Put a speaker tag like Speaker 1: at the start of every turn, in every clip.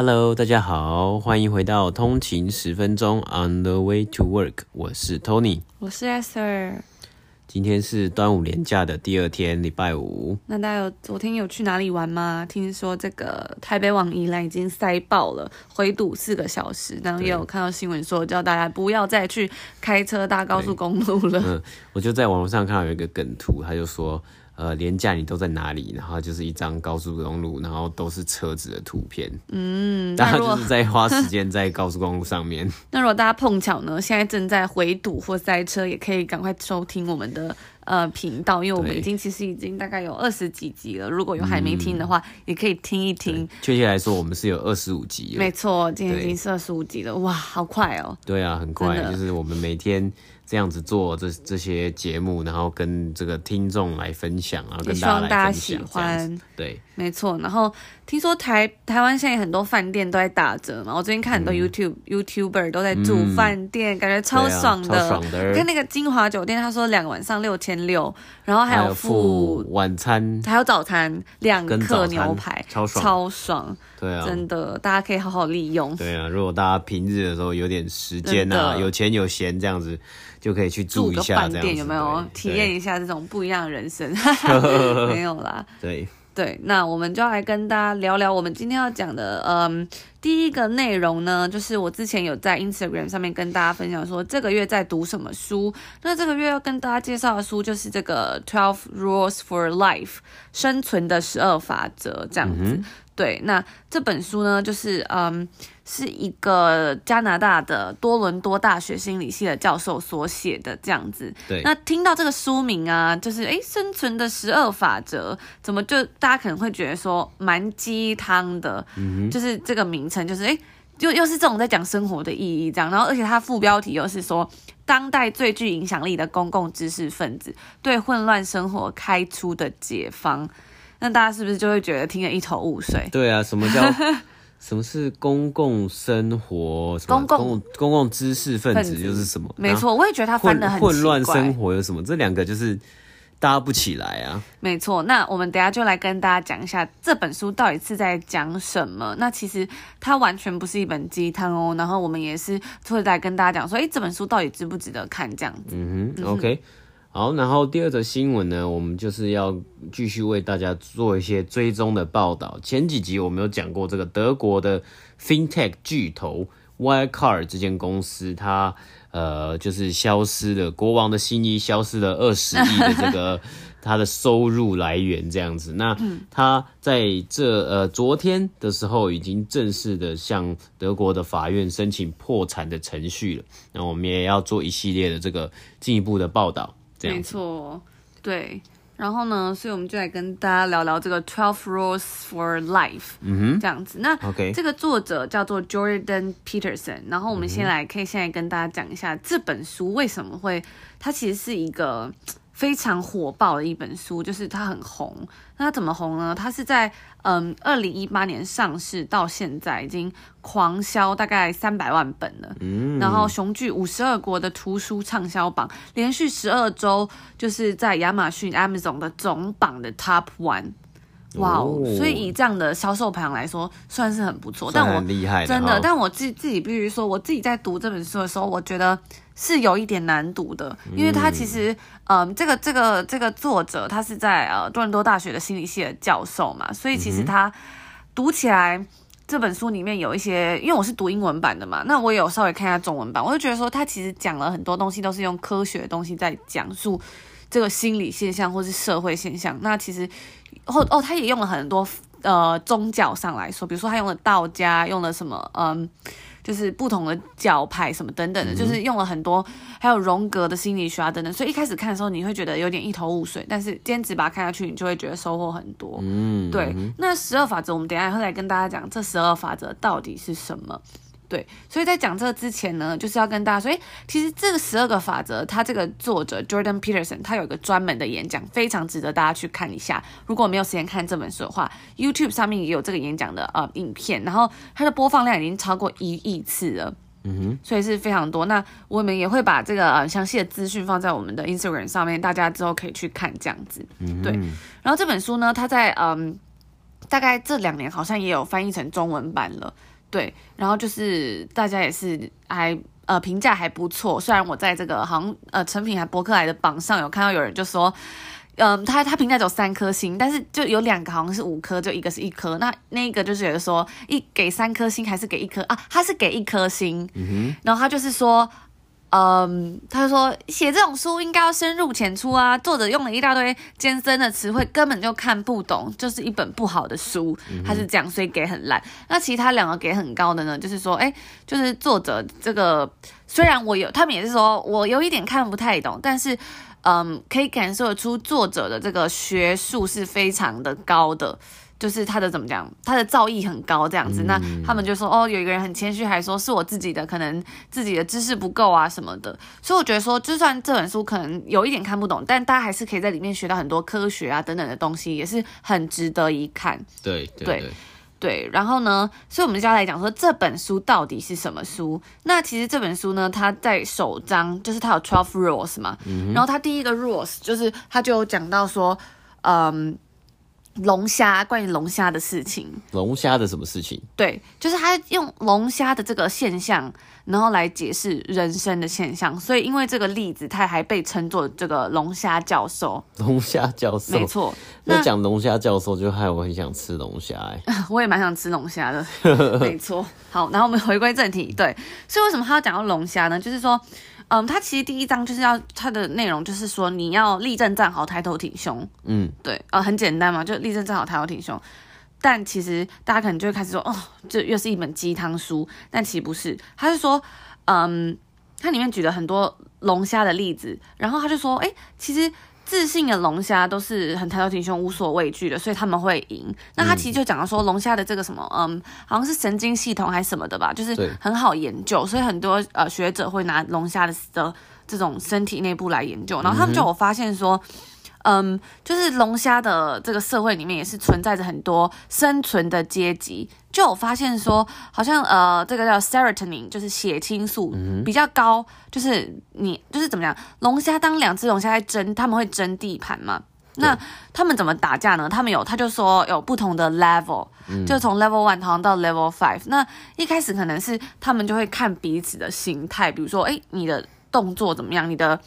Speaker 1: Hello，大家好，欢迎回到通勤十分钟 On the way to work，我是 Tony，
Speaker 2: 我是 Esther。
Speaker 1: 今天是端午连假的第二天，礼拜五。
Speaker 2: 那大家有昨天有去哪里玩吗？听说这个台北往宜兰已经塞爆了，回堵四个小时。然后也有看到新闻说，叫大家不要再去开车搭高速公路了。
Speaker 1: 嗯，我就在网络上看到有一个梗图，他就说。呃，廉价你都在哪里？然后就是一张高速公路，然后都是车子的图片。嗯，大家就是在花时间在高速公路上面。
Speaker 2: 那如果大家碰巧呢，现在正在回堵或塞车，也可以赶快收听我们的呃频道，因为我们已经其实已经大概有二十几集了。如果有还没听的话，嗯、也可以听一听。
Speaker 1: 确切来说，我们是有二十五集。
Speaker 2: 没错，今天已经是二十五集了，哇，好快哦。
Speaker 1: 对啊，很快，就是我们每天。这样子做这这些节目，然后跟这个听众来分享然后，跟大家来分享，
Speaker 2: 希望大家喜欢。
Speaker 1: 对，
Speaker 2: 没错。然后听说台台湾现在很多饭店都在打折嘛，我最近看很多 YouTube、嗯、YouTuber 都在住饭店，嗯、感觉超爽的。啊、超爽的。看那个金华酒店，他说两个晚上六千六，然后还有附
Speaker 1: 晚餐，
Speaker 2: 还有早餐，两客牛排，
Speaker 1: 超爽，
Speaker 2: 超爽。
Speaker 1: 对啊，
Speaker 2: 真的，大家可以好好利用。
Speaker 1: 对啊，如果大家平日的时候有点时间啊，有钱有闲这样子。就可以去住一下，这样子有没有
Speaker 2: 体验一下这种不一样的人生？没有啦。
Speaker 1: 对
Speaker 2: 对，那我们就要来跟大家聊聊我们今天要讲的，嗯，第一个内容呢，就是我之前有在 Instagram 上面跟大家分享说，这个月在读什么书。那这个月要跟大家介绍的书就是这个 Twelve Rules for Life 生存的十二法则，这样子。对，那这本书呢，就是嗯，是一个加拿大的多伦多大学心理系的教授所写的这样子。
Speaker 1: 对，
Speaker 2: 那听到这个书名啊，就是诶，生存的十二法则，怎么就大家可能会觉得说蛮鸡汤的？嗯，就是这个名称，就是诶，又又是这种在讲生活的意义这样。然后，而且它副标题又是说，当代最具影响力的公共知识分子对混乱生活开出的解方。那大家是不是就会觉得听得一头雾水？
Speaker 1: 对啊，什么叫 什么是公共生活？公共公共知识分子又是什么？
Speaker 2: 没错，我也觉得他翻的很
Speaker 1: 混乱生活有什么？这两个就是搭不起来啊。
Speaker 2: 没错，那我们等下就来跟大家讲一下这本书到底是在讲什么。那其实它完全不是一本鸡汤哦。然后我们也是会来跟大家讲说，哎，这本书到底值不值得看？这样子。
Speaker 1: 嗯哼，OK。好，然后第二则新闻呢，我们就是要继续为大家做一些追踪的报道。前几集我们有讲过这个德国的 FinTech 巨头 Wirecard 这间公司，它呃就是消失了，国王的新衣消失了二十亿的这个它的收入来源这样子。那它在这呃昨天的时候已经正式的向德国的法院申请破产的程序了。那我们也要做一系列的这个进一步的报道。
Speaker 2: 没错，对，然后呢，所以我们就来跟大家聊聊这个 Twelve Rules for Life，嗯哼，这样子。那
Speaker 1: OK，
Speaker 2: 这个作者叫做 Jordan Peterson，然后我们先来可以现在跟大家讲一下这本书为什么会，它其实是一个。非常火爆的一本书，就是它很红。那它怎么红呢？它是在嗯二零一八年上市，到现在已经狂销大概三百万本了。嗯，然后雄踞五十二国的图书畅销榜，连续十二周就是在亚马逊 Amazon 的总榜的 Top One。哇哦！所以以这样的销售排行来说，算是很不错。但我真的，但我自自己必须说，我自己在读这本书的时候，我觉得。是有一点难读的，因为他其实，嗯，嗯，这个这个这个作者他是在呃多伦多大学的心理系的教授嘛，所以其实他读起来这本书里面有一些，因为我是读英文版的嘛，那我也有稍微看一下中文版，我就觉得说他其实讲了很多东西都是用科学的东西在讲述这个心理现象或是社会现象，那其实，哦哦，他也用了很多呃宗教上来说，比如说他用了道家，用了什么，嗯。就是不同的教派什么等等的，就是用了很多，还有荣格的心理学啊等等，所以一开始看的时候你会觉得有点一头雾水，但是坚持把它看下去，你就会觉得收获很多。嗯，对。那十二法则，我们等一下会来跟大家讲这十二法则到底是什么。对，所以在讲这个之前呢，就是要跟大家说，诶，其实这个十二个法则，他这个作者 Jordan Peterson 他有一个专门的演讲，非常值得大家去看一下。如果没有时间看这本书的话，YouTube 上面也有这个演讲的呃影片，然后它的播放量已经超过一亿次了，嗯哼，所以是非常多。那我们也会把这个呃详细的资讯放在我们的 Instagram 上面，大家之后可以去看这样子。嗯，对。然后这本书呢，它在嗯。大概这两年好像也有翻译成中文版了，对，然后就是大家也是还呃评价还不错，虽然我在这个好像呃成品还博客来的榜上有看到有人就说。嗯，他他评价只有三颗星，但是就有两个好像是五颗，就一个是一颗。那那个就是觉得说，一给三颗星还是给一颗啊？他是给一颗星，嗯。然后他就是说，嗯，他说写这种书应该要深入浅出啊，作者用了一大堆艰深的词汇，根本就看不懂，就是一本不好的书。他是这样，所以给很烂。那其他两个给很高的呢，就是说，哎，就是作者这个虽然我有，他们也是说我有一点看不太懂，但是。嗯，可以感受得出作者的这个学术是非常的高的，就是他的怎么讲，他的造诣很高这样子。嗯、那他们就说，哦，有一个人很谦虚，还说是我自己的可能自己的知识不够啊什么的。所以我觉得说，就算这本书可能有一点看不懂，但大家还是可以在里面学到很多科学啊等等的东西，也是很值得一看。
Speaker 1: 对对。
Speaker 2: 对然后呢，所以我们就要来讲说这本书到底是什么书。那其实这本书呢，它在首章就是它有 twelve rules 嘛，嗯、然后它第一个 rules 就是它就讲到说，嗯。龙虾，关于龙虾的事情。
Speaker 1: 龙虾的什么事情？
Speaker 2: 对，就是他用龙虾的这个现象，然后来解释人生的现象。所以因为这个例子，他还被称作这个龙虾教授。
Speaker 1: 龙虾教授，
Speaker 2: 没错。
Speaker 1: 那讲龙虾教授，就害我很想吃龙虾哎。
Speaker 2: 我也蛮想吃龙虾的，没错。好，然后我们回归正题。对，所以为什么他要讲到龙虾呢？就是说。嗯，他其实第一章就是要他的内容就是说你要立正站好，抬头挺胸。嗯，对，呃，很简单嘛，就立正站好，抬头挺胸。但其实大家可能就会开始说，哦，这又是一本鸡汤书。但其实不是，他是说，嗯，他里面举了很多龙虾的例子，然后他就说，哎，其实。自信的龙虾都是很抬头挺胸、无所畏惧的，所以他们会赢。那他其实就讲到说，龙虾的这个什么，嗯，好像是神经系统还是什么的吧，就是很好研究，所以很多呃学者会拿龙虾的的这种身体内部来研究。然后他们就有发现说。嗯，就是龙虾的这个社会里面也是存在着很多生存的阶级。就我发现说，好像呃，这个叫 serotonin，就是血清素比较高。就是你就是怎么讲，龙虾当两只龙虾在争，他们会争地盘嘛？那他们怎么打架呢？他们有，他就说有不同的 level，就从 level one 好像到 level five。那一开始可能是他们就会看彼此的形态，比如说，哎，你的动作怎么样？你的。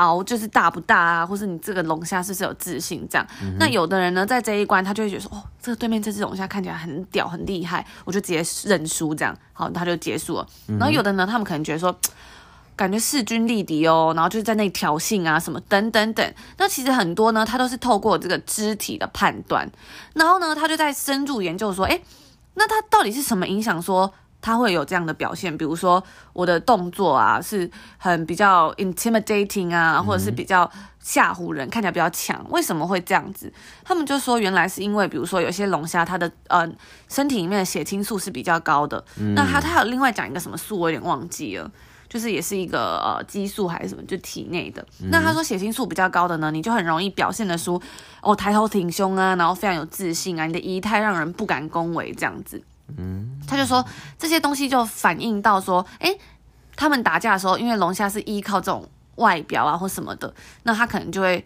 Speaker 2: 熬就是大不大啊，或是你这个龙虾是不是有自信这样？嗯、那有的人呢，在这一关他就会觉得说，哦，这个对面这只龙虾看起来很屌很厉害，我就直接认输这样，好，他就结束了。嗯、然后有的呢，他们可能觉得说，感觉势均力敌哦，然后就是在那里挑衅啊什么等等等。那其实很多呢，他都是透过这个肢体的判断，然后呢，他就在深入研究说，哎，那他到底是什么影响说？他会有这样的表现，比如说我的动作啊，是很比较 intimidating 啊，或者是比较吓唬人，看起来比较强。为什么会这样子？他们就说原来是因为，比如说有些龙虾，它的呃身体里面的血清素是比较高的。嗯、那他他有另外讲一个什么素，我有点忘记了，就是也是一个呃激素还是什么，就体内的。嗯、那他说血清素比较高的呢，你就很容易表现的出哦抬头挺胸啊，然后非常有自信啊，你的仪态让人不敢恭维这样子。嗯，他就说这些东西就反映到说，诶，他们打架的时候，因为龙虾是依靠这种外表啊或什么的，那他可能就会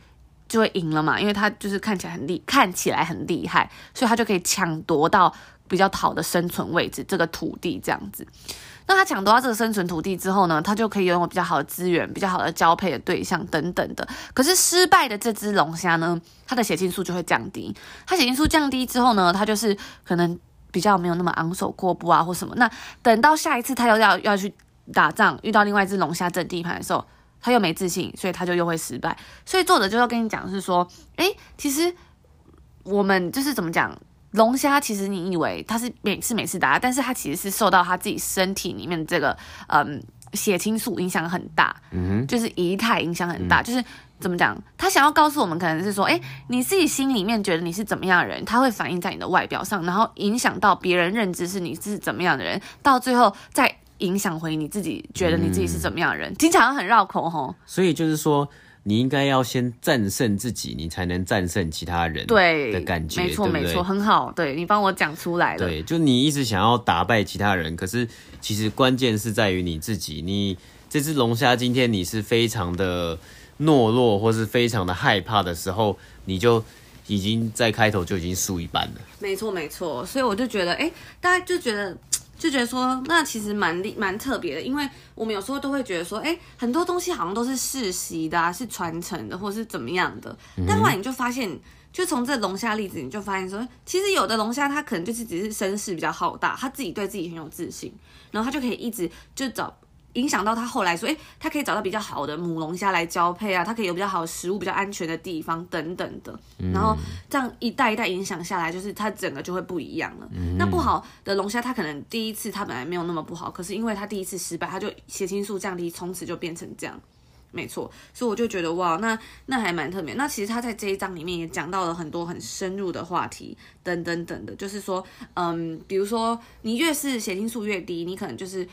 Speaker 2: 就会赢了嘛，因为他就是看起来很厉，看起来很厉害，所以他就可以抢夺到比较好的生存位置，这个土地这样子。那他抢夺到这个生存土地之后呢，他就可以拥有比较好的资源、比较好的交配的对象等等的。可是失败的这只龙虾呢，它的血清素就会降低。它血清素降低之后呢，它就是可能。比较没有那么昂首阔步啊，或什么。那等到下一次他又要要去打仗，遇到另外一只龙虾争地盘的时候，他又没自信，所以他就又会失败。所以作者就要跟你讲是说，诶，其实我们就是怎么讲，龙虾其实你以为它是每次每次打，但是它其实是受到它自己身体里面这个嗯血清素影响很大，嗯哼，就是仪态影响很大，嗯、就是。怎么讲？他想要告诉我们，可能是说，哎，你自己心里面觉得你是怎么样的人，他会反映在你的外表上，然后影响到别人认知是你是怎么样的人，到最后再影响回你自己，觉得你自己是怎么样的人。经常、嗯、很绕口吼。所
Speaker 1: 以就是说，你应该要先战胜自己，你才能战胜其他人。对的感觉，
Speaker 2: 没错没错，很好。对，你帮我讲出来了。
Speaker 1: 对，就你一直想要打败其他人，可是其实关键是在于你自己。你这只龙虾，今天你是非常的。懦弱或是非常的害怕的时候，你就已经在开头就已经输一半了。
Speaker 2: 没错没错，所以我就觉得，哎、欸，大家就觉得 就觉得说，那其实蛮厉蛮特别的，因为我们有时候都会觉得说，哎、欸，很多东西好像都是世袭的、啊，是传承的，或是怎么样的，但后来你就发现。就从这龙虾例子，你就发现说，其实有的龙虾它可能就是只是声势比较浩大，他自己对自己很有自信，然后他就可以一直就找影响到他后来说，诶，他可以找到比较好的母龙虾来交配啊，他可以有比较好的食物、比较安全的地方等等的，然后这样一代一代影响下来，就是它整个就会不一样了。那不好的龙虾，它可能第一次它本来没有那么不好，可是因为它第一次失败，它就血清素降低，从此就变成这样。没错，所以我就觉得哇，那那还蛮特别。那其实他在这一章里面也讲到了很多很深入的话题，等等等的，就是说，嗯，比如说你越是血清素越低，你可能就是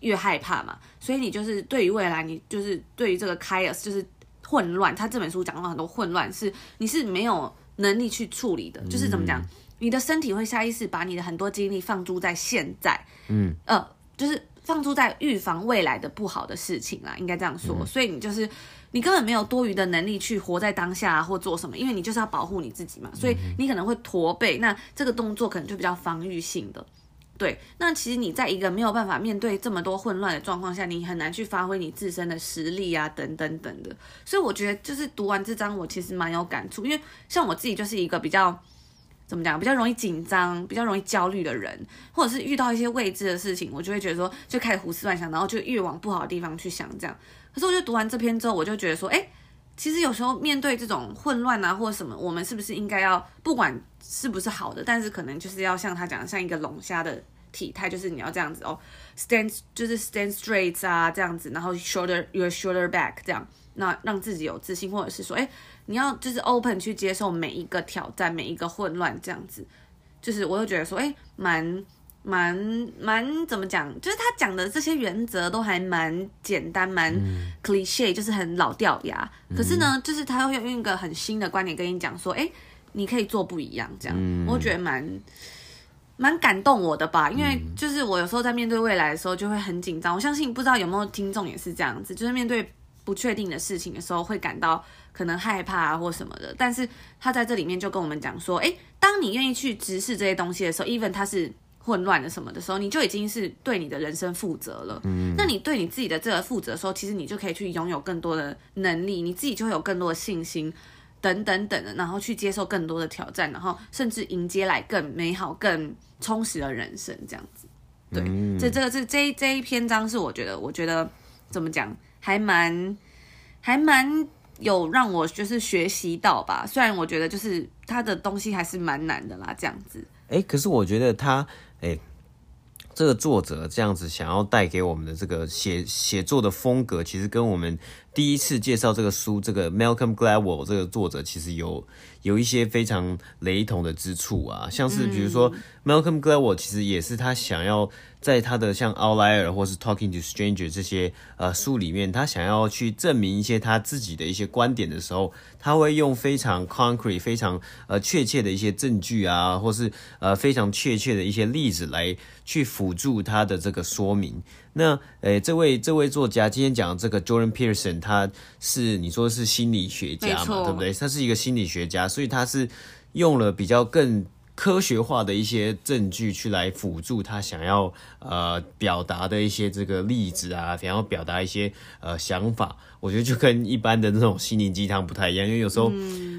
Speaker 2: 越害怕嘛。所以你就是对于未来，你就是对于这个 chaos 就是混乱。他这本书讲到很多混乱，是你是没有能力去处理的。就是怎么讲，你的身体会下意识把你的很多精力放诸在现在，嗯，呃，就是。放诸在预防未来的不好的事情啦，应该这样说。嗯、所以你就是你根本没有多余的能力去活在当下、啊、或做什么，因为你就是要保护你自己嘛。所以你可能会驼背，那这个动作可能就比较防御性的。对，那其实你在一个没有办法面对这么多混乱的状况下，你很难去发挥你自身的实力啊，等等等的。所以我觉得就是读完这章，我其实蛮有感触，因为像我自己就是一个比较。怎么讲？比较容易紧张，比较容易焦虑的人，或者是遇到一些未知的事情，我就会觉得说，就开始胡思乱想，然后就越往不好的地方去想。这样，可是我就读完这篇之后，我就觉得说，哎，其实有时候面对这种混乱啊，或者什么，我们是不是应该要，不管是不是好的，但是可能就是要像他讲的，像一个龙虾的体态，就是你要这样子哦，stand 就是 stand straight 啊，这样子，然后 shoulder your shoulder back 这样，那让自己有自信，或者是说，哎。你要就是 open 去接受每一个挑战，每一个混乱，这样子，就是我就觉得说，哎，蛮蛮蛮怎么讲？就是他讲的这些原则都还蛮简单，蛮 cliche，就是很老掉牙。可是呢，就是他会用一个很新的观点跟你讲说，哎，你可以做不一样，这样，我觉得蛮蛮感动我的吧。因为就是我有时候在面对未来的时候就会很紧张。我相信不知道有没有听众也是这样子，就是面对不确定的事情的时候会感到。可能害怕啊，或什么的，但是他在这里面就跟我们讲说，诶，当你愿意去直视这些东西的时候，even 它是混乱的什么的时候，你就已经是对你的人生负责了。嗯，那你对你自己的这个负责的时候，其实你就可以去拥有更多的能力，你自己就会有更多的信心，等等等的，然后去接受更多的挑战，然后甚至迎接来更美好、更充实的人生，这样子。对，嗯、这这个是这一这一篇章是我觉得，我觉得怎么讲，还蛮还蛮。有让我就是学习到吧，虽然我觉得就是他的东西还是蛮难的啦，这样子。
Speaker 1: 哎、欸，可是我觉得他，哎、这个作者这样子想要带给我们的这个写写作的风格，其实跟我们第一次介绍这个书，这个 Malcolm Gladwell 这个作者其实有有一些非常雷同的之处啊，像是比如说 Malcolm Gladwell 其实也是他想要。在他的像《Outlier》或是《Talking to Strangers》这些呃书里面，他想要去证明一些他自己的一些观点的时候，他会用非常 concrete、非常呃确切的一些证据啊，或是呃非常确切的一些例子来去辅助他的这个说明。那诶，这位这位作家今天讲的这个 Jordan Peterson，他是你说是心理学家嘛，对不对？他是一个心理学家，所以他是用了比较更。科学化的一些证据去来辅助他想要呃表达的一些这个例子啊，想要表达一些呃想法，我觉得就跟一般的那种心灵鸡汤不太一样，因为有时候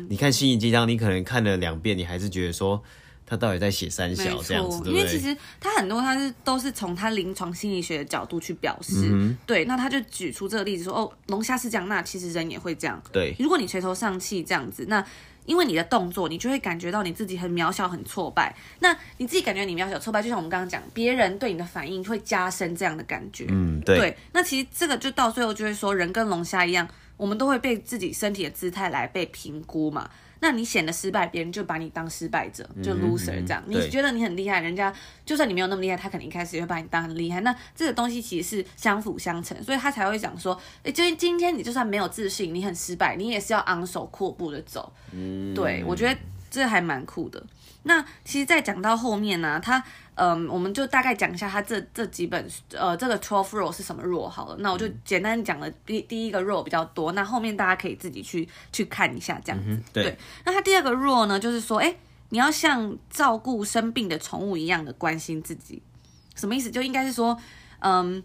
Speaker 1: 你看心灵鸡汤，你可能看了两遍，你还是觉得说他到底在写三小这样子，对？
Speaker 2: 因为其实他很多他是都是从他临床心理学的角度去表示，嗯、对，那他就举出这个例子说，哦，龙虾是这样，那其实人也会这样，
Speaker 1: 对，
Speaker 2: 如果你垂头丧气这样子，那。因为你的动作，你就会感觉到你自己很渺小、很挫败。那你自己感觉你渺小、挫败，就像我们刚刚讲，别人对你的反应会加深这样的感觉。
Speaker 1: 嗯，对。对，
Speaker 2: 那其实这个就到最后就会说，人跟龙虾一样，我们都会被自己身体的姿态来被评估嘛。那你显得失败，别人就把你当失败者，就 loser 这样。嗯嗯、你觉得你很厉害，人家就算你没有那么厉害，他肯定一开始也会把你当很厉害。那这个东西其实是相辅相成，所以他才会讲说，哎，今今天你就算没有自信，你很失败，你也是要昂首阔步的走。嗯，对，我觉得这还蛮酷的。那其实，在讲到后面呢、啊，他嗯，我们就大概讲一下他这这几本呃，这个 twelve rule 是什么 rule 好了。那我就简单讲了第第一个 rule 比较多，那后面大家可以自己去去看一下这样子。嗯、对，对。那他第二个 rule 呢，就是说，哎，你要像照顾生病的宠物一样的关心自己，什么意思？就应该是说，嗯，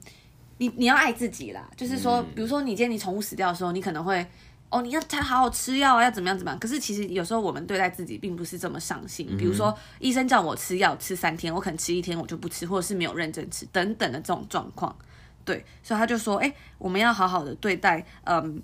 Speaker 2: 你你要爱自己啦。就是说，比如说你今天你宠物死掉的时候，你可能会。哦，你要它好好吃药啊，要怎么样怎么样？可是其实有时候我们对待自己并不是这么上心。比如说医生叫我吃药吃三天，我可能吃一天我就不吃，或者是没有认真吃等等的这种状况。对，所以他就说，哎，我们要好好的对待，嗯。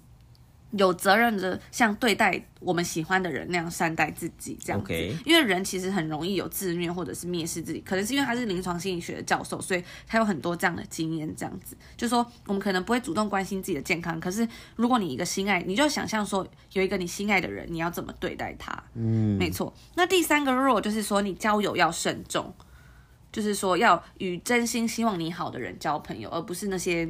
Speaker 2: 有责任的，像对待我们喜欢的人那样善待自己，这样子。因为人其实很容易有自虐或者是蔑视自己，可能是因为他是临床心理学的教授，所以他有很多这样的经验。这样子，就说我们可能不会主动关心自己的健康，可是如果你一个心爱，你就想象说有一个你心爱的人，你要怎么对待他？嗯，没错。那第三个 rule 就是说，你交友要慎重，就是说要与真心希望你好的人交朋友，而不是那些。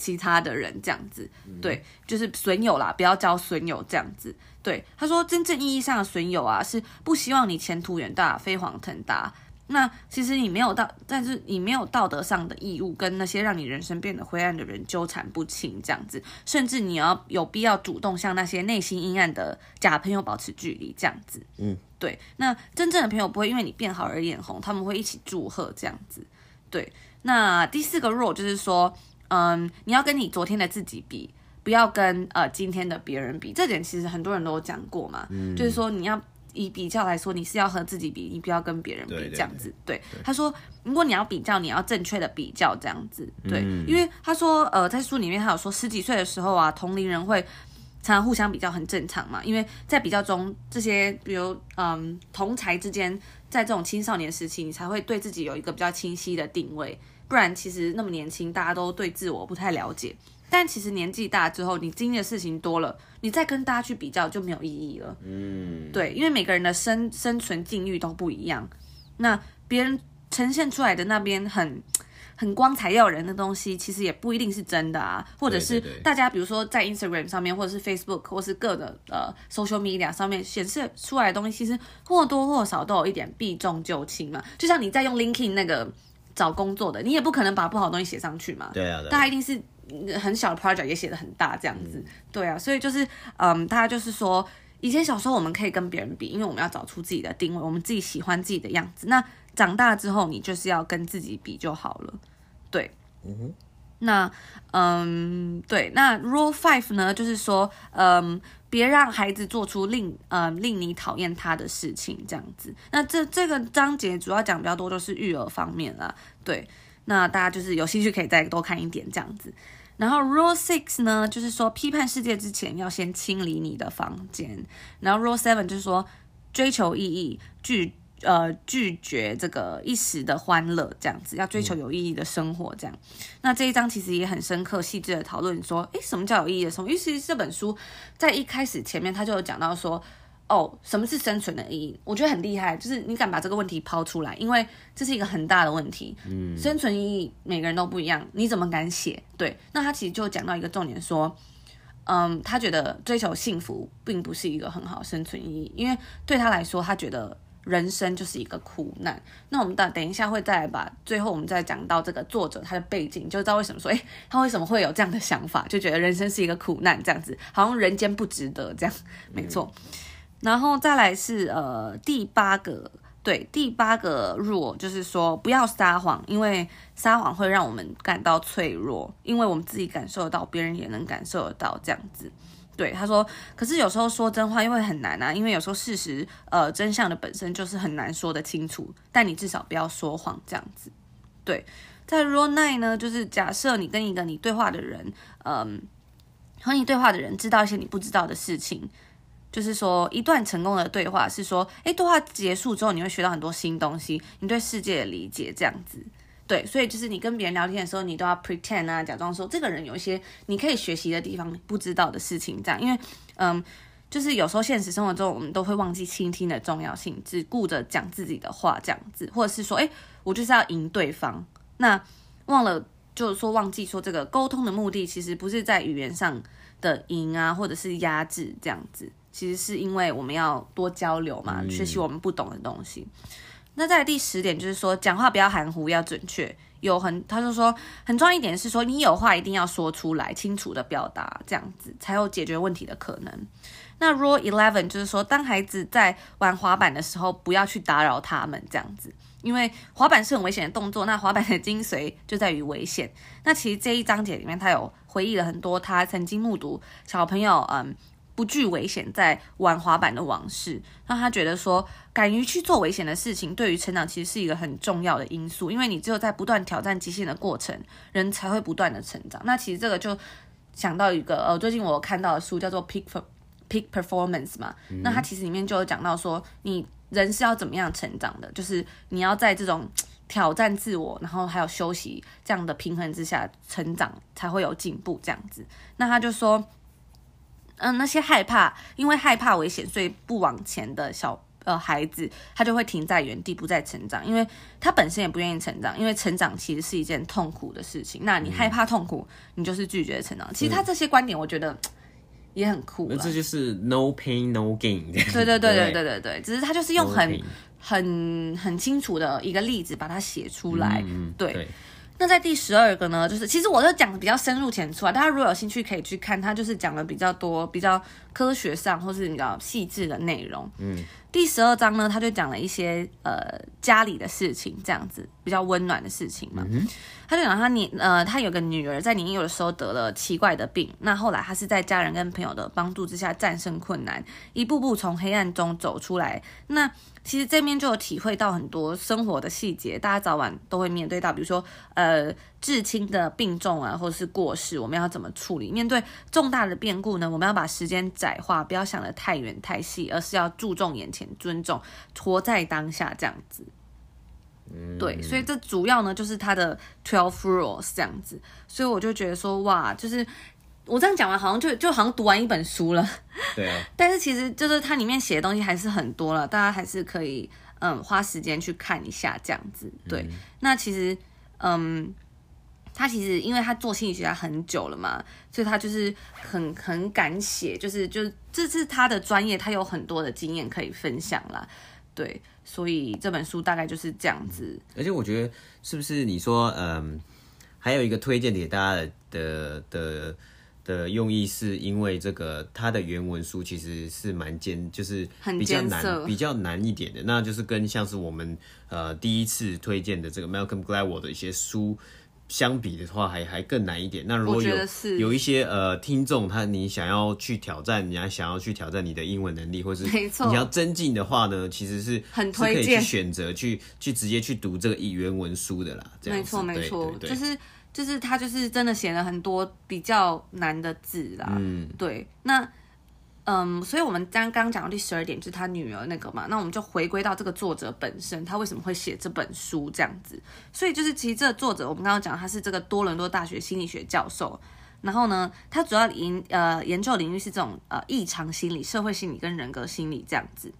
Speaker 2: 其他的人这样子，对，就是损友啦，不要交损友这样子。对，他说，真正意义上的损友啊，是不希望你前途远大、飞黄腾达。那其实你没有道，但是你没有道德上的义务跟那些让你人生变得灰暗的人纠缠不清这样子，甚至你要有必要主动向那些内心阴暗的假朋友保持距离这样子。嗯，对。那真正的朋友不会因为你变好而眼红，他们会一起祝贺这样子。对。那第四个 rule 就是说。嗯，你要跟你昨天的自己比，不要跟呃今天的别人比。这点其实很多人都有讲过嘛，嗯、就是说你要以比较来说，你是要和自己比，你不要跟别人比这样子。对，对，对，对，他说，如果你要比较，你要正确的比较这样子。对，嗯、因为他说，呃，在书里面他有说，十几岁的时候啊，同龄人会常常互相比较，很正常嘛。因为在比较中，这些比如嗯同才之间，在这种青少年时期，你才会对自己有一个比较清晰的定位。不然，其实那么年轻，大家都对自我不太了解。但其实年纪大之后，你经历的事情多了，你再跟大家去比较就没有意义了。嗯，对，因为每个人的生生存境遇都不一样。那别人呈现出来的那边很很光彩耀人的东西，其实也不一定是真的啊。或者是大家比如说在 Instagram 上面，或者是 Facebook，或是各的呃 social media 上面显示出来的东西，其实或多或少都有一点避重就轻嘛。就像你在用 LinkedIn 那个。找工作的，你也不可能把不好的东西写上去嘛。对啊，大家一定是很小的 project 也写的很大这样子。嗯、对啊，所以就是，嗯，大家就是说，以前小时候我们可以跟别人比，因为我们要找出自己的定位，我们自己喜欢自己的样子。那长大之后，你就是要跟自己比就好了。对，嗯哼。那，嗯，对，那 Rule Five 呢，就是说，嗯。别让孩子做出令呃令你讨厌他的事情，这样子。那这这个章节主要讲比较多，就是育儿方面啦。对，那大家就是有兴趣可以再多看一点这样子。然后 Rule Six 呢，就是说批判世界之前要先清理你的房间。然后 Rule Seven 就是说追求意义，拒。呃，拒绝这个一时的欢乐，这样子要追求有意义的生活，这样。嗯、那这一章其实也很深刻、细致的讨论说，诶，什么叫有意义的生活？因为其实这本书在一开始前面他就有讲到说，哦，什么是生存的意义？我觉得很厉害，就是你敢把这个问题抛出来，因为这是一个很大的问题。嗯，生存意义每个人都不一样，你怎么敢写？对，那他其实就讲到一个重点说，嗯，他觉得追求幸福并不是一个很好的生存意义，因为对他来说，他觉得。人生就是一个苦难。那我们等等一下会再来把最后我们再讲到这个作者他的背景，就知道为什么说，诶，他为什么会有这样的想法，就觉得人生是一个苦难这样子，好像人间不值得这样，没错。然后再来是呃第八个，对，第八个 rule 就是说不要撒谎，因为撒谎会让我们感到脆弱，因为我们自己感受得到，别人也能感受得到这样子。对，他说，可是有时候说真话因为很难啊，因为有时候事实，呃，真相的本身就是很难说得清楚。但你至少不要说谎，这样子。对，在 r o n i 呢，就是假设你跟一个你对话的人，嗯，和你对话的人知道一些你不知道的事情，就是说一段成功的对话是说，诶，对话结束之后你会学到很多新东西，你对世界的理解这样子。对，所以就是你跟别人聊天的时候，你都要 pretend 啊，假装说这个人有一些你可以学习的地方，不知道的事情，这样。因为，嗯，就是有时候现实生活中我们都会忘记倾听的重要性，只顾着讲自己的话这样子，或者是说，哎，我就是要赢对方，那忘了就是说忘记说这个沟通的目的其实不是在语言上的赢啊，或者是压制这样子。其实是因为我们要多交流嘛，学习我们不懂的东西。那在第十点就是说，讲话不要含糊，要准确。有很，他就说很重要一点是说，你有话一定要说出来，清楚的表达，这样子才有解决问题的可能。那 Rule Eleven 就是说，当孩子在玩滑板的时候，不要去打扰他们，这样子，因为滑板是很危险的动作。那滑板的精髓就在于危险。那其实这一章节里面，他有回忆了很多他曾经目睹小朋友，嗯。不惧危险，在玩滑板的往事，让他觉得说，敢于去做危险的事情，对于成长其实是一个很重要的因素。因为你只有在不断挑战极限的过程，人才会不断的成长。那其实这个就想到一个，呃，最近我看到的书叫做《Peak Peak Performance》嘛，嗯、那它其实里面就有讲到说，你人是要怎么样成长的，就是你要在这种挑战自我，然后还有休息这样的平衡之下成长，才会有进步这样子。那他就说。嗯，那些害怕，因为害怕危险，所以不往前的小呃孩子，他就会停在原地，不再成长，因为他本身也不愿意成长，因为成长其实是一件痛苦的事情。那你害怕痛苦，你就是拒绝成长。其实他这些观点，我觉得也很酷。那
Speaker 1: 这就是 no pain no gain。
Speaker 2: 对对对对对对对，只是他就是用很 no. 很很清楚的一个例子把它写出来。嗯，对。对那在第十二个呢，就是其实我就讲的比较深入浅出啊，大家如果有兴趣可以去看，它就是讲了比较多、比较科学上或是比较细致的内容。嗯，第十二章呢，他就讲了一些呃家里的事情，这样子比较温暖的事情嘛。嗯、他就讲他年呃，他有个女儿在年幼的时候得了奇怪的病，那后来他是在家人跟朋友的帮助之下战胜困难，一步步从黑暗中走出来。那其实这边就有体会到很多生活的细节，大家早晚都会面对到，比如说呃至亲的病重啊，或者是过世，我们要怎么处理？面对重大的变故呢，我们要把时间窄化，不要想得太远太细，而是要注重眼前，尊重，活在当下这样子。嗯，对，所以这主要呢就是他的 twelve rules 这样子，所以我就觉得说哇，就是。我这样讲完，好像就就好像读完一本书了。
Speaker 1: 对啊。
Speaker 2: 但是其实就是它里面写的东西还是很多了，大家还是可以嗯花时间去看一下这样子。对。嗯、那其实嗯，他其实因为他做心理学家很久了嘛，所以他就是很很敢写，就是就是这是他的专业，他有很多的经验可以分享啦。对，所以这本书大概就是这样子。
Speaker 1: 而且我觉得是不是你说嗯，还有一个推荐给大家的的。的的用意是因为这个，它的原文书其实是蛮艰，就是比较难，比较难一点的。那就是跟像是我们呃第一次推荐的这个 Malcolm Gladwell 的一些书相比的话还，还还更难一点。那如果有有一些呃听众，他你想要去挑战，你要想要去挑战你的英文能力，或是你要增进的话呢，其实是
Speaker 2: 很推荐
Speaker 1: 可以去选择去去直接去读这个原文书的啦。这样
Speaker 2: 没错没错，就是。就是他，就是真的写了很多比较难的字啦。嗯，对。那，嗯，所以我们刚刚讲到第十二点，就是他女儿那个嘛。那我们就回归到这个作者本身，他为什么会写这本书这样子？所以就是其实这个作者，我们刚刚讲他是这个多伦多大学心理学教授。然后呢，他主要研呃研究领域是这种呃异常心理、社会心理跟人格心理这样子。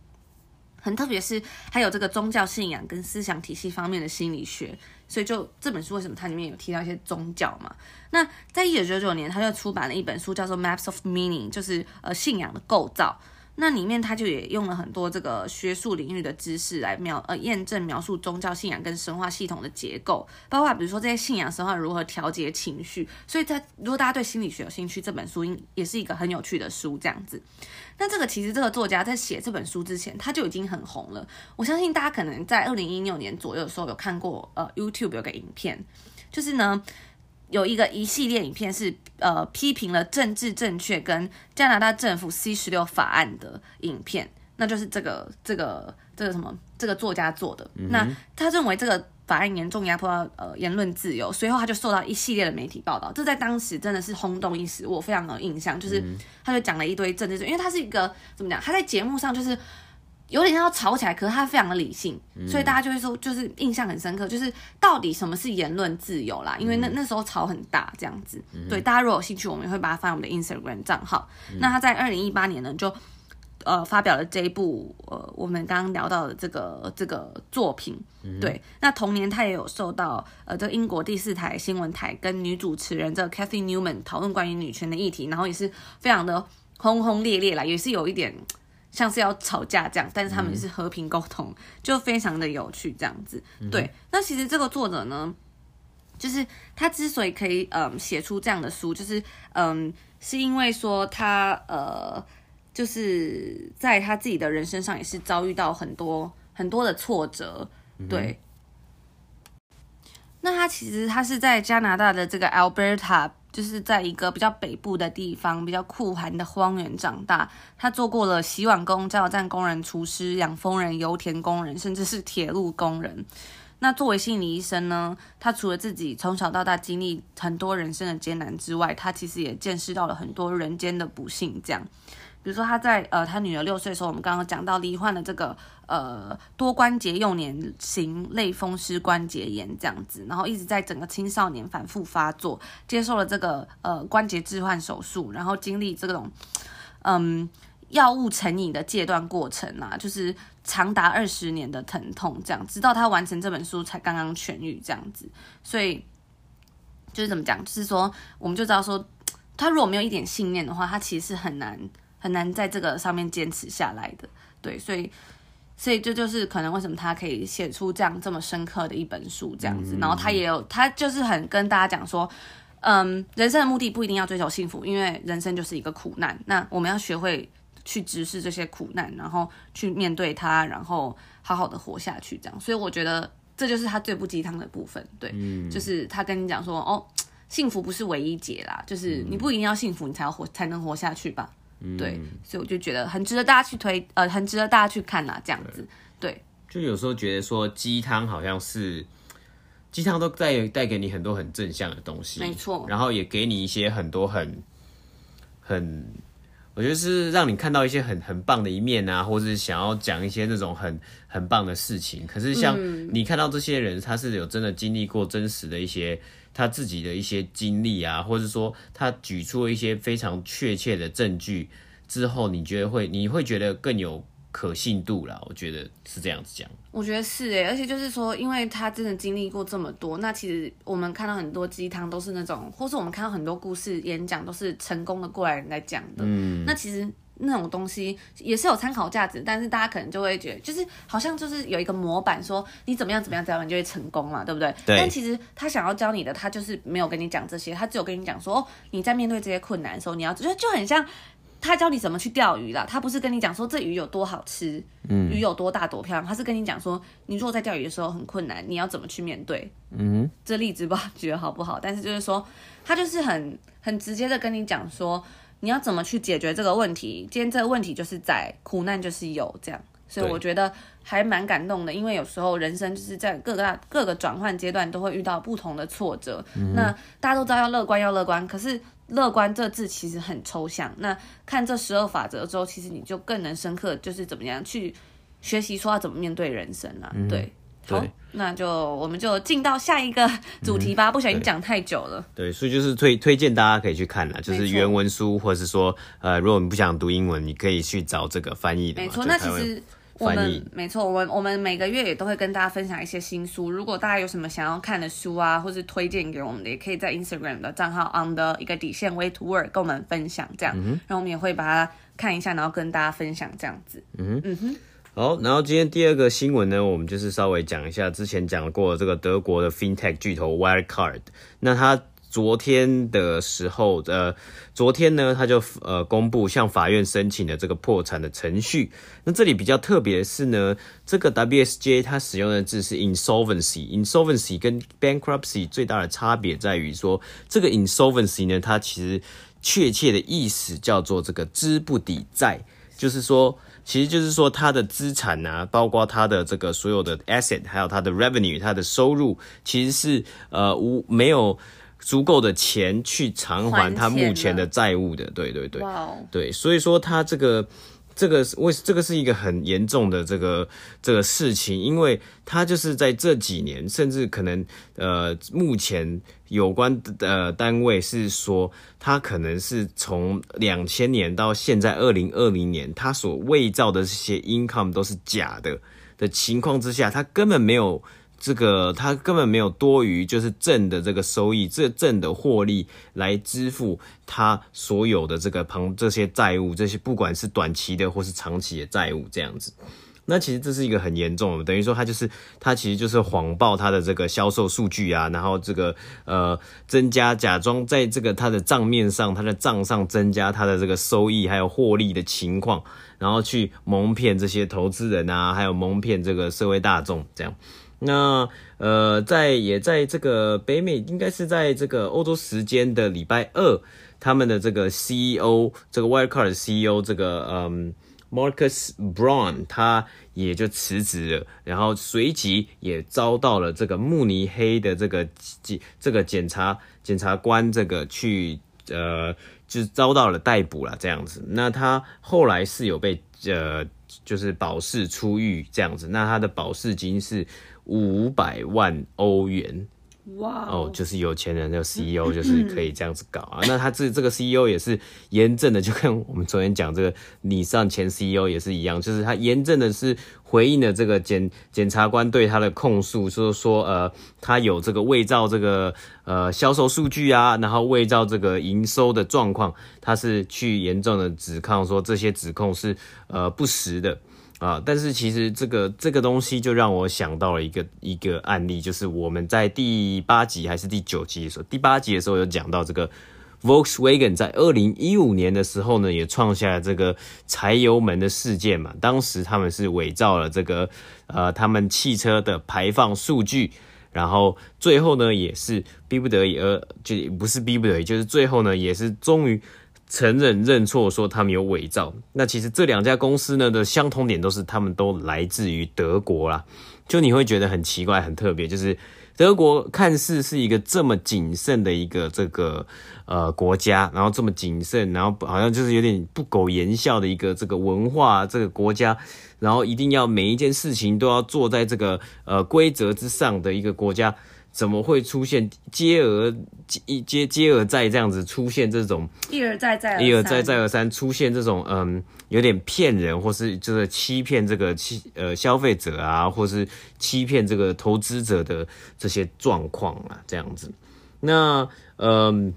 Speaker 2: 很特别是还有这个宗教信仰跟思想体系方面的心理学。所以就这本书为什么它里面有提到一些宗教嘛？那在一九九九年，他就出版了一本书，叫做《Maps of Meaning》，就是呃信仰的构造。那里面他就也用了很多这个学术领域的知识来描呃验证描述宗教信仰跟神话系统的结构，包括比如说这些信仰神话如何调节情绪。所以在如果大家对心理学有兴趣，这本书应也是一个很有趣的书这样子。那这个其实这个作家在写这本书之前，他就已经很红了。我相信大家可能在二零一六年左右的时候有看过呃 YouTube 有个影片，就是呢。有一个一系列影片是呃批评了政治正确跟加拿大政府 C 十六法案的影片，那就是这个这个这个什么这个作家做的。嗯、那他认为这个法案严重压迫到呃言论自由，随后他就受到一系列的媒体报道，这在当时真的是轰动一时，我非常有印象。就是他就讲了一堆政治，因为他是一个怎么讲，他在节目上就是。有点像要吵起来，可是他非常的理性，嗯、所以大家就会说，就是印象很深刻，就是到底什么是言论自由啦？因为那那时候吵很大，这样子。嗯、对，大家如果有兴趣，我们也会把它放在我们的 Instagram 账号。嗯、那他在二零一八年呢，就呃发表了这一部呃我们刚刚聊到的这个这个作品。嗯、对，那同年他也有受到呃这个英国第四台新闻台跟女主持人这个 Cathy Newman 讨论关于女权的议题，然后也是非常的轰轰烈烈啦，也是有一点像是要吵架这样，但是他们是和平沟通，嗯、就非常的有趣这样子。对，嗯、那其实这个作者呢，就是他之所以可以嗯写出这样的书，就是嗯是因为说他呃就是在他自己的人生上也是遭遇到很多很多的挫折。对，那他其实他是在加拿大的这个 Alberta，就是在一个比较北部的地方，比较酷寒的荒原长大。他做过了洗碗工、加油站工人、厨师、养蜂人、油田工人，甚至是铁路工人。那作为心理医生呢，他除了自己从小到大经历很多人生的艰难之外，他其实也见识到了很多人间的不幸，这样。比如说他在呃他女儿六岁的时候，我们刚刚讲到罹患了这个呃多关节幼年型类风湿关节炎这样子，然后一直在整个青少年反复发作，接受了这个呃关节置换手术，然后经历这种嗯药物成瘾的戒断过程啊，就是长达二十年的疼痛这样，直到他完成这本书才刚刚痊愈这样子，所以就是怎么讲，就是说我们就知道说他如果没有一点信念的话，他其实是很难。很难在这个上面坚持下来的，对，所以，所以这就是可能为什么他可以写出这样这么深刻的一本书这样子，然后他也有，他就是很跟大家讲说，嗯，人生的目的不一定要追求幸福，因为人生就是一个苦难，那我们要学会去直视这些苦难，然后去面对它，然后好好的活下去，这样，所以我觉得这就是他最不鸡汤的部分，对，就是他跟你讲说，哦，幸福不是唯一解啦，就是你不一定要幸福，你才要活才能活下去吧。对，所以我就觉得很值得大家去推，呃，很值得大家去看呐，这样子。对，
Speaker 1: 就有时候觉得说鸡汤好像是鸡汤都带带给你很多很正向的东西，
Speaker 2: 没错。
Speaker 1: 然后也给你一些很多很很，我觉得是让你看到一些很很棒的一面啊，或是想要讲一些那种很很棒的事情。可是像你看到这些人，他是有真的经历过真实的一些。他自己的一些经历啊，或者说他举出了一些非常确切的证据之后，你觉得会你会觉得更有可信度啦？我觉得是这样子讲。
Speaker 2: 我觉得是诶，而且就是说，因为他真的经历过这么多，那其实我们看到很多鸡汤都是那种，或是我们看到很多故事演讲都是成功的过来人在讲的。嗯，那其实。那种东西也是有参考价值，但是大家可能就会觉得，就是好像就是有一个模板，说你怎么样怎么样，这样你就会成功嘛，对不对？
Speaker 1: 对。
Speaker 2: 但其实他想要教你的，他就是没有跟你讲这些，他只有跟你讲说，哦，你在面对这些困难的时候，你要就就很像他教你怎么去钓鱼啦。他不是跟你讲说这鱼有多好吃，嗯，鱼有多大多漂亮，他是跟你讲说，你如果在钓鱼的时候很困难，你要怎么去面对？嗯，这例子吧，觉得好不好？但是就是说，他就是很很直接的跟你讲说。你要怎么去解决这个问题？今天这个问题就是在苦难就是有这样，所以我觉得还蛮感动的。因为有时候人生就是在各个大各个转换阶段都会遇到不同的挫折。嗯、那大家都知道要乐观要乐观，可是乐观这字其实很抽象。那看这十二法则之后，其实你就更能深刻就是怎么样去学习说要怎么面对人生了、啊。嗯、对。好，那就我们就进到下一个主题吧，嗯、不小心讲太久了。
Speaker 1: 对，所以就是推推荐大家可以去看啦，就是原文书，或者是说，呃，如果你不想读英文，你可以去找这个翻译的。
Speaker 2: 没错，那其实我们没错，我们我们每个月也都会跟大家分享一些新书。如果大家有什么想要看的书啊，或是推荐给我们的，也可以在 Instagram 的账号 on the 一个底线 way to work 跟我们分享，这样，然后、我们也会把它看一下，然后跟大家分享这样子。嗯哼。嗯哼
Speaker 1: 好，然后今天第二个新闻呢，我们就是稍微讲一下之前讲过这个德国的 FinTech 巨头 Wirecard。那他昨天的时候，呃，昨天呢，他就呃公布向法院申请的这个破产的程序。那这里比较特别的是呢，这个 WSJ 它使用的字是 insolvency。insolvency 跟 bankruptcy 最大的差别在于说，这个 insolvency 呢，它其实确切的意思叫做这个资不抵债，就是说。其实就是说，他的资产啊，包括他的这个所有的 asset，还有他的 revenue，他的收入，其实是呃无没有足够的钱去偿还他目前的债务的。对对对对，所以说他这个这个为这个是一个很严重的这个这个事情，因为他就是在这几年，甚至可能呃，目前有关的呃单位是说，他可能是从两千年到现在二零二零年，他所伪造的这些 income 都是假的的情况之下，他根本没有。这个他根本没有多余，就是挣的这个收益，这挣的获利来支付他所有的这个旁这些债务，这些不管是短期的或是长期的债务这样子。那其实这是一个很严重的，等于说他就是他其实就是谎报他的这个销售数据啊，然后这个呃增加假装在这个他的账面上，他的账上增加他的这个收益还有获利的情况，然后去蒙骗这些投资人啊，还有蒙骗这个社会大众这样。那呃，在也在这个北美，应该是在这个欧洲时间的礼拜二，他们的这个 CEO，这个 Wirecard CEO，这个嗯 Marcus Brown，他也就辞职了，然后随即也遭到了这个慕尼黑的这个检这个检察检察官这个去呃，就是遭到了逮捕了这样子。那他后来是有被呃，就是保释出狱这样子。那他的保释金是。五百万欧元，哇哦，就是有钱人的 CEO 就是可以这样子搞啊。那他这这个 CEO 也是严正的，就跟我们昨天讲这个你上前 CEO 也是一样，就是他严正的是回应了这个检检察官对他的控诉，说说呃他有这个伪造这个呃销售数据啊，然后伪造这个营收的状况，他是去严重的指控说这些指控是呃不实的。啊，但是其实这个这个东西就让我想到了一个一个案例，就是我们在第八集还是第九集的时候，第八集的时候有讲到这个 Volkswagen 在二零一五年的时候呢，也创下了这个柴油门的事件嘛。当时他们是伪造了这个呃他们汽车的排放数据，然后最后呢也是逼不得已，而就不是逼不得已，就是最后呢也是终于。承认认错，说他们有伪造。那其实这两家公司呢的相同点都是，他们都来自于德国啦。就你会觉得很奇怪、很特别，就是德国看似是一个这么谨慎的一个这个呃国家，然后这么谨慎，然后好像就是有点不苟言笑的一个这个文化这个国家，然后一定要每一件事情都要做在这个呃规则之上的一个国家。怎么会出现接而一接接而再这样子出现这种
Speaker 2: 一而再再
Speaker 1: 一而再再而三出现这种嗯有点骗人或是就是欺骗这个欺呃消费者啊或是欺骗这个投资者的这些状况啊这样子那嗯。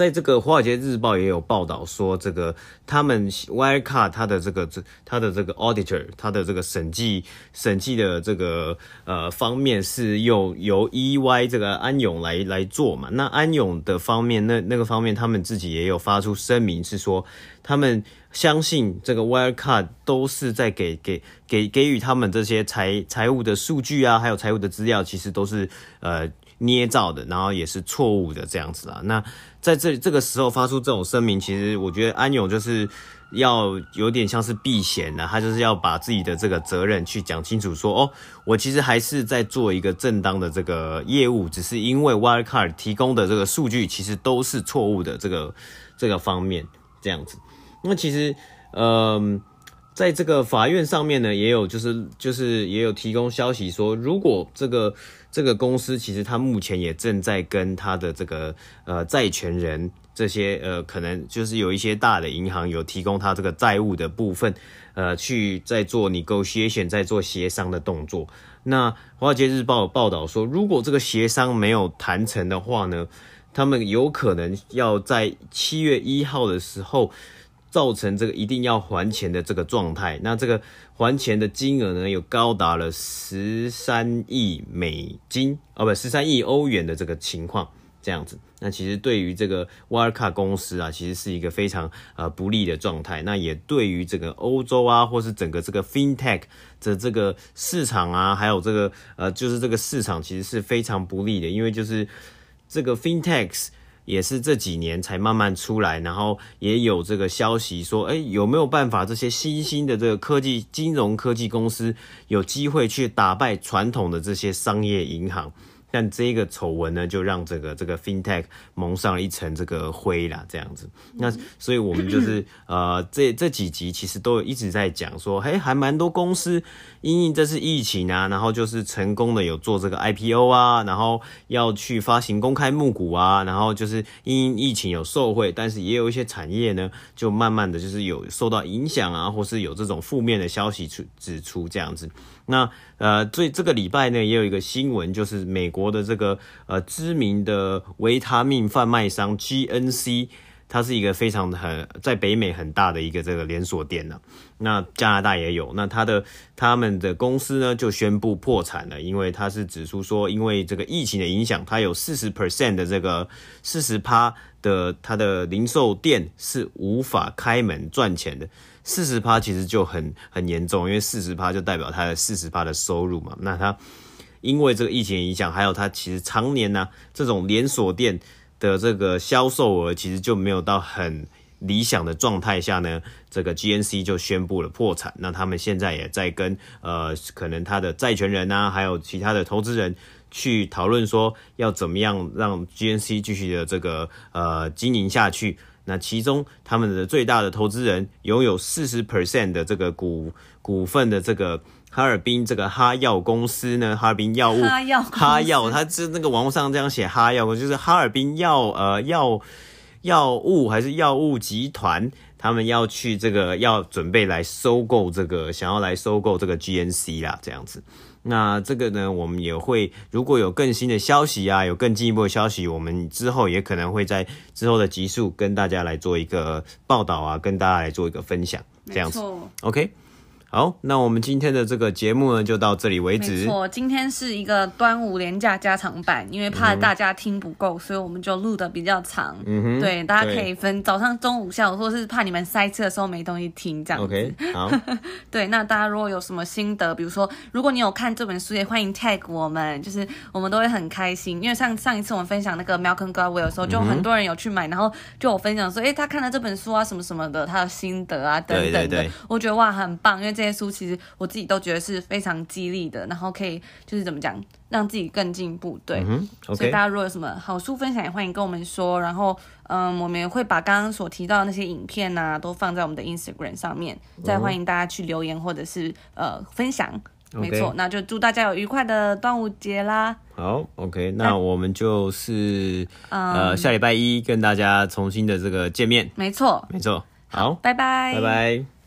Speaker 1: 在这个《华尔街日报》也有报道说，这个他们 Wirecard 他的这个这他的这个 auditor 他的这个审计审计的这个呃方面是用由 EY 这个安永来来做嘛？那安永的方面，那那个方面他们自己也有发出声明，是说他们相信这个 Wirecard 都是在给给给给予他们这些财财务的数据啊，还有财务的资料，其实都是呃。捏造的，然后也是错误的这样子啦。那在这这个时候发出这种声明，其实我觉得安永就是要有点像是避嫌的，他就是要把自己的这个责任去讲清楚说，哦，我其实还是在做一个正当的这个业务，只是因为 Wirecard 提供的这个数据其实都是错误的这个这个方面这样子。那其实，嗯、在这个法院上面呢，也有就是就是也有提供消息说，如果这个这个公司其实他目前也正在跟他的这个呃债权人这些呃可能就是有一些大的银行有提供他这个债务的部分，呃去在做 negotiation，在做协商的动作。那华尔街日报有报道说，如果这个协商没有谈成的话呢，他们有可能要在七月一号的时候。造成这个一定要还钱的这个状态，那这个还钱的金额呢，有高达了十三亿美金，哦不，十三亿欧元的这个情况，这样子。那其实对于这个 Wirecard 公司啊，其实是一个非常呃不利的状态。那也对于这个欧洲啊，或是整个这个 FinTech 的这个市场啊，还有这个呃，就是这个市场其实是非常不利的，因为就是这个 FinTechs。也是这几年才慢慢出来，然后也有这个消息说，哎，有没有办法这些新兴的这个科技金融科技公司有机会去打败传统的这些商业银行？但这个丑闻呢，就让这个这个 FinTech 蒙上了一层这个灰啦，这样子。那所以我们就是呃，这这几集其实都一直在讲说，嘿，还蛮多公司因应这次疫情啊，然后就是成功的有做这个 IPO 啊，然后要去发行公开募股啊，然后就是因应疫情有受惠，但是也有一些产业呢，就慢慢的就是有受到影响啊，或是有这种负面的消息出指出这样子。那呃，最这个礼拜呢，也有一个新闻，就是美国的这个呃知名的维他命贩卖商 GNC，它是一个非常很在北美很大的一个这个连锁店呢。那加拿大也有，那他的他们的公司呢就宣布破产了，因为他是指出说，因为这个疫情的影响，它有四十 percent 的这个四十趴的它的零售店是无法开门赚钱的。四十趴其实就很很严重，因为四十趴就代表他的四十趴的收入嘛。那他因为这个疫情影响，还有他其实常年呢、这种连锁店的这个销售额其实就没有到很理想的状态下呢，这个 GNC 就宣布了破产。那他们现在也在跟呃，可能他的债权人啊，还有其他的投资人去讨论说，要怎么样让 GNC 继续的这个呃经营下去。那其中，他们的最大的投资人拥有四十 percent 的这个股股份的这个哈尔滨这个哈药公司呢，哈尔滨药物
Speaker 2: 哈药
Speaker 1: 哈药，它是那个网络上这样写哈药，就是哈尔滨药呃药药物还是药物集团，他们要去这个要准备来收购这个，想要来收购这个 GNC 啦，这样子。那这个呢，我们也会如果有更新的消息啊，有更进一步的消息，我们之后也可能会在之后的集数跟大家来做一个报道啊，跟大家来做一个分享，这样子，OK。好，那我们今天的这个节目呢，就到这里为止。
Speaker 2: 没错，今天是一个端午连假加长版，因为怕大家听不够，嗯、所以我们就录的比较长。嗯哼，对，大家可以分早上、中午、下午，或是怕你们塞车的时候没东西听这样子。
Speaker 1: OK，好。
Speaker 2: 对，那大家如果有什么心得，比如说如果你有看这本书，也欢迎 tag 我们，就是我们都会很开心。因为上上一次我们分享那个 Malcolm Gladwell 的时候，就很多人有去买，然后就我分享说，哎、欸，他看了这本书啊，什么什么的，他的心得啊等等的，对对对，我觉得哇，很棒，因为这些书其实。我自己都觉得是非常激励的，然后可以就是怎么讲，让自己更进步。对，嗯 okay、所以大家如果有什么好书分享，也欢迎跟我们说。然后，嗯，我们也会把刚刚所提到的那些影片啊，都放在我们的 Instagram 上面，再欢迎大家去留言或者是呃分享。没错那就祝大家有愉快的端午节啦。
Speaker 1: 好，OK，那我们就是、嗯、呃下礼拜一跟大家重新的这个见面。
Speaker 2: 没错，
Speaker 1: 没错。好，
Speaker 2: 拜拜，
Speaker 1: 拜拜。